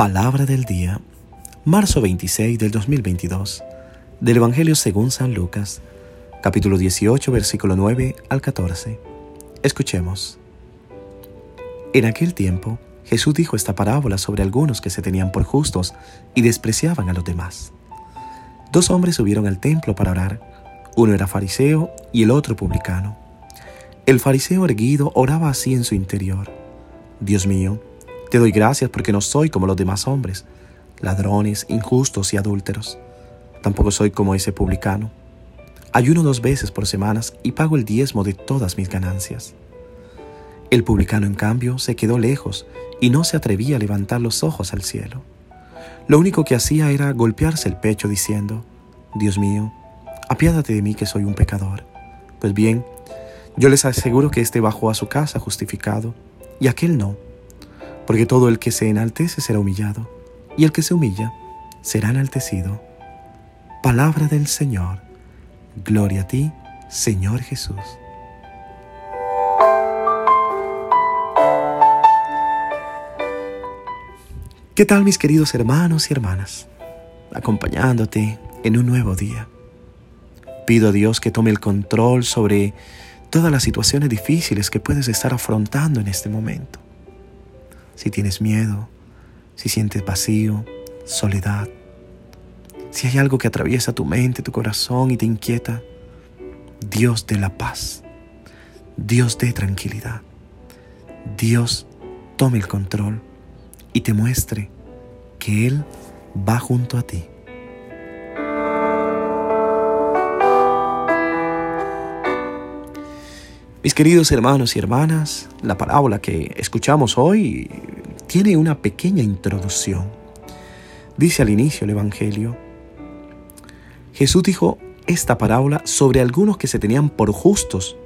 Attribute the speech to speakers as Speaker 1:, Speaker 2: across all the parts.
Speaker 1: Palabra del día, marzo 26 del 2022, del Evangelio según San Lucas, capítulo 18, versículo 9 al 14. Escuchemos. En aquel tiempo, Jesús dijo esta parábola sobre algunos que se tenían por justos y despreciaban a los demás. Dos hombres subieron al templo para orar. Uno era fariseo y el otro publicano. El fariseo erguido oraba así en su interior. Dios mío, te doy gracias porque no soy como los demás hombres, ladrones, injustos y adúlteros. Tampoco soy como ese publicano. Ayuno dos veces por semanas y pago el diezmo de todas mis ganancias. El publicano, en cambio, se quedó lejos y no se atrevía a levantar los ojos al cielo. Lo único que hacía era golpearse el pecho diciendo, Dios mío, apiádate de mí que soy un pecador. Pues bien, yo les aseguro que éste bajó a su casa justificado y aquel no porque todo el que se enaltece será humillado, y el que se humilla será enaltecido. Palabra del Señor. Gloria a ti, Señor Jesús. ¿Qué tal mis queridos hermanos y hermanas? Acompañándote en un nuevo día. Pido a Dios que tome el control sobre todas las situaciones difíciles que puedes estar afrontando en este momento si tienes miedo, si sientes vacío, soledad, si hay algo que atraviesa tu mente, tu corazón y te inquieta, Dios de la paz, Dios de tranquilidad, Dios tome el control y te muestre que Él va junto a ti. Mis queridos hermanos y hermanas, la parábola que escuchamos hoy tiene una pequeña introducción. Dice al inicio el Evangelio, Jesús dijo esta parábola sobre algunos que se tenían por justos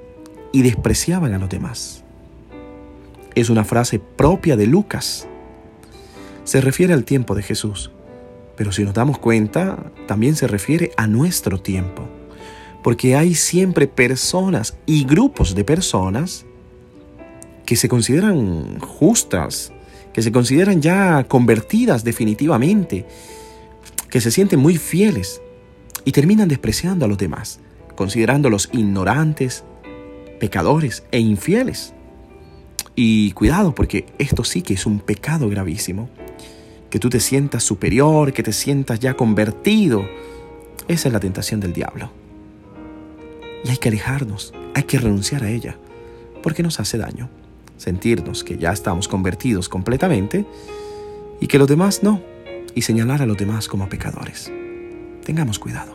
Speaker 1: y despreciaban a los demás. Es una frase propia de Lucas. Se refiere al tiempo de Jesús, pero si nos damos cuenta, también se refiere a nuestro tiempo porque hay siempre personas y grupos de personas que se consideran justas, que se consideran ya convertidas definitivamente, que se sienten muy fieles y terminan despreciando a los demás, considerándolos ignorantes, pecadores e infieles. Y cuidado porque esto sí que es un pecado gravísimo. Que tú te sientas superior, que te sientas ya convertido. Esa es la tentación del diablo. Y hay que alejarnos, hay que renunciar a ella, porque nos hace daño. Sentirnos que ya estamos convertidos completamente y que los demás no, y señalar a los demás como pecadores. Tengamos cuidado.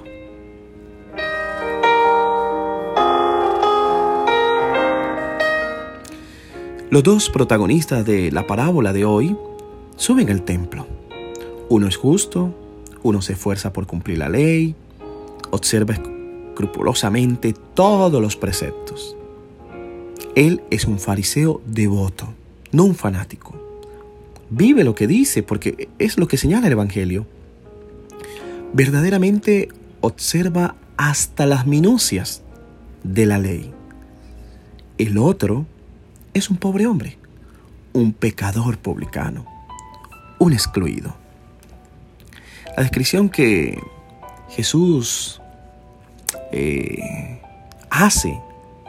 Speaker 1: Los dos protagonistas de la parábola de hoy suben al templo. Uno es justo, uno se esfuerza por cumplir la ley, observa escrupulosamente todos los preceptos. Él es un fariseo devoto, no un fanático. Vive lo que dice porque es lo que señala el Evangelio. Verdaderamente observa hasta las minucias de la ley. El otro es un pobre hombre, un pecador publicano, un excluido. La descripción que Jesús eh, hace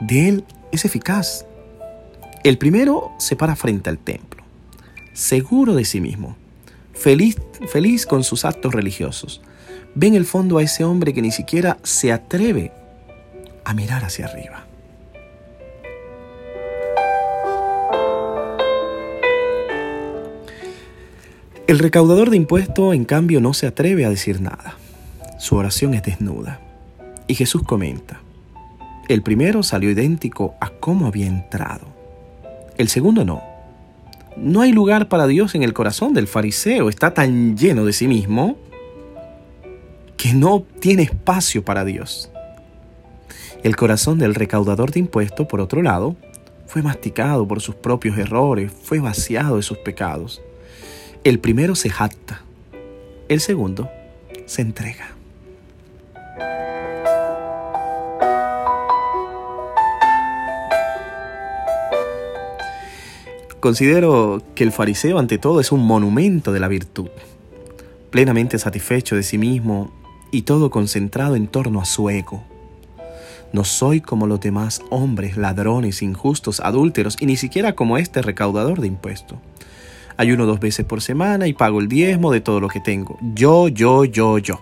Speaker 1: de él es eficaz. El primero se para frente al templo, seguro de sí mismo, feliz, feliz con sus actos religiosos. Ve en el fondo a ese hombre que ni siquiera se atreve a mirar hacia arriba. El recaudador de impuestos, en cambio, no se atreve a decir nada. Su oración es desnuda. Y Jesús comenta, el primero salió idéntico a cómo había entrado. El segundo no. No hay lugar para Dios en el corazón del fariseo. Está tan lleno de sí mismo que no tiene espacio para Dios. El corazón del recaudador de impuestos, por otro lado, fue masticado por sus propios errores, fue vaciado de sus pecados. El primero se jacta, el segundo se entrega. Considero que el fariseo ante todo es un monumento de la virtud, plenamente satisfecho de sí mismo y todo concentrado en torno a su ego. No soy como los demás hombres, ladrones, injustos, adúlteros y ni siquiera como este recaudador de impuestos. Ayuno dos veces por semana y pago el diezmo de todo lo que tengo. Yo, yo, yo, yo.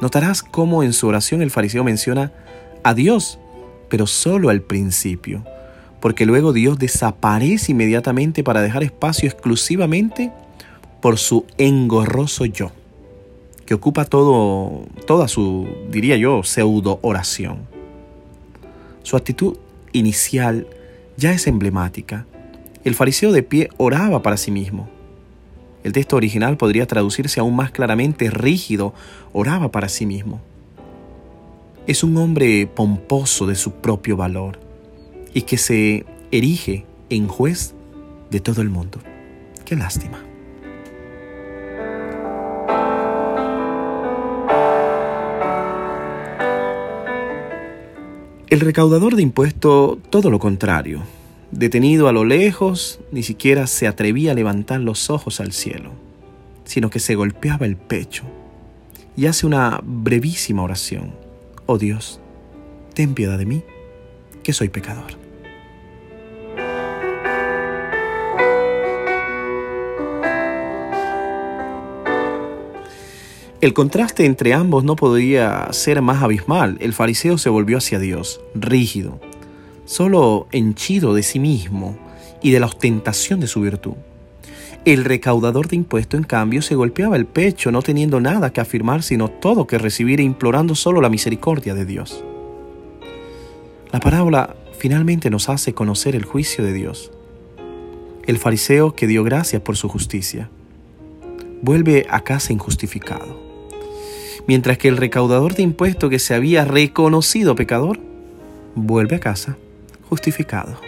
Speaker 1: Notarás cómo en su oración el fariseo menciona a Dios, pero solo al principio, porque luego Dios desaparece inmediatamente para dejar espacio exclusivamente por su engorroso yo, que ocupa todo, toda su, diría yo, pseudo oración. Su actitud inicial ya es emblemática. El fariseo de pie oraba para sí mismo. El texto original podría traducirse aún más claramente rígido, oraba para sí mismo. Es un hombre pomposo de su propio valor y que se erige en juez de todo el mundo. Qué lástima. El recaudador de impuestos, todo lo contrario. Detenido a lo lejos, ni siquiera se atrevía a levantar los ojos al cielo, sino que se golpeaba el pecho y hace una brevísima oración. Oh Dios, ten piedad de mí, que soy pecador. El contraste entre ambos no podía ser más abismal. El fariseo se volvió hacia Dios, rígido, solo henchido de sí mismo y de la ostentación de su virtud. El recaudador de impuestos, en cambio, se golpeaba el pecho, no teniendo nada que afirmar, sino todo que recibir e implorando solo la misericordia de Dios. La parábola finalmente nos hace conocer el juicio de Dios. El fariseo que dio gracias por su justicia vuelve a casa injustificado mientras que el recaudador de impuestos que se había reconocido pecador vuelve a casa justificado.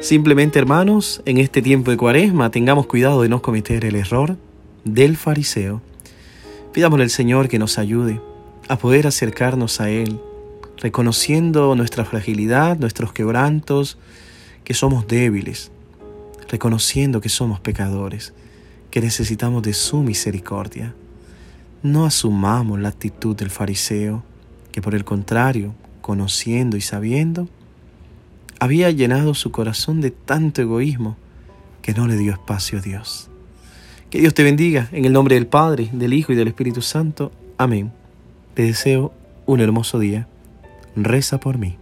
Speaker 1: Simplemente, hermanos, en este tiempo de cuaresma tengamos cuidado de no cometer el error del fariseo. Pidámosle al Señor que nos ayude a poder acercarnos a Él, reconociendo nuestra fragilidad, nuestros quebrantos, que somos débiles, reconociendo que somos pecadores, que necesitamos de su misericordia. No asumamos la actitud del fariseo, que por el contrario, conociendo y sabiendo, había llenado su corazón de tanto egoísmo que no le dio espacio a Dios. Que Dios te bendiga en el nombre del Padre, del Hijo y del Espíritu Santo. Amén. Te deseo un hermoso día. Reza por mí.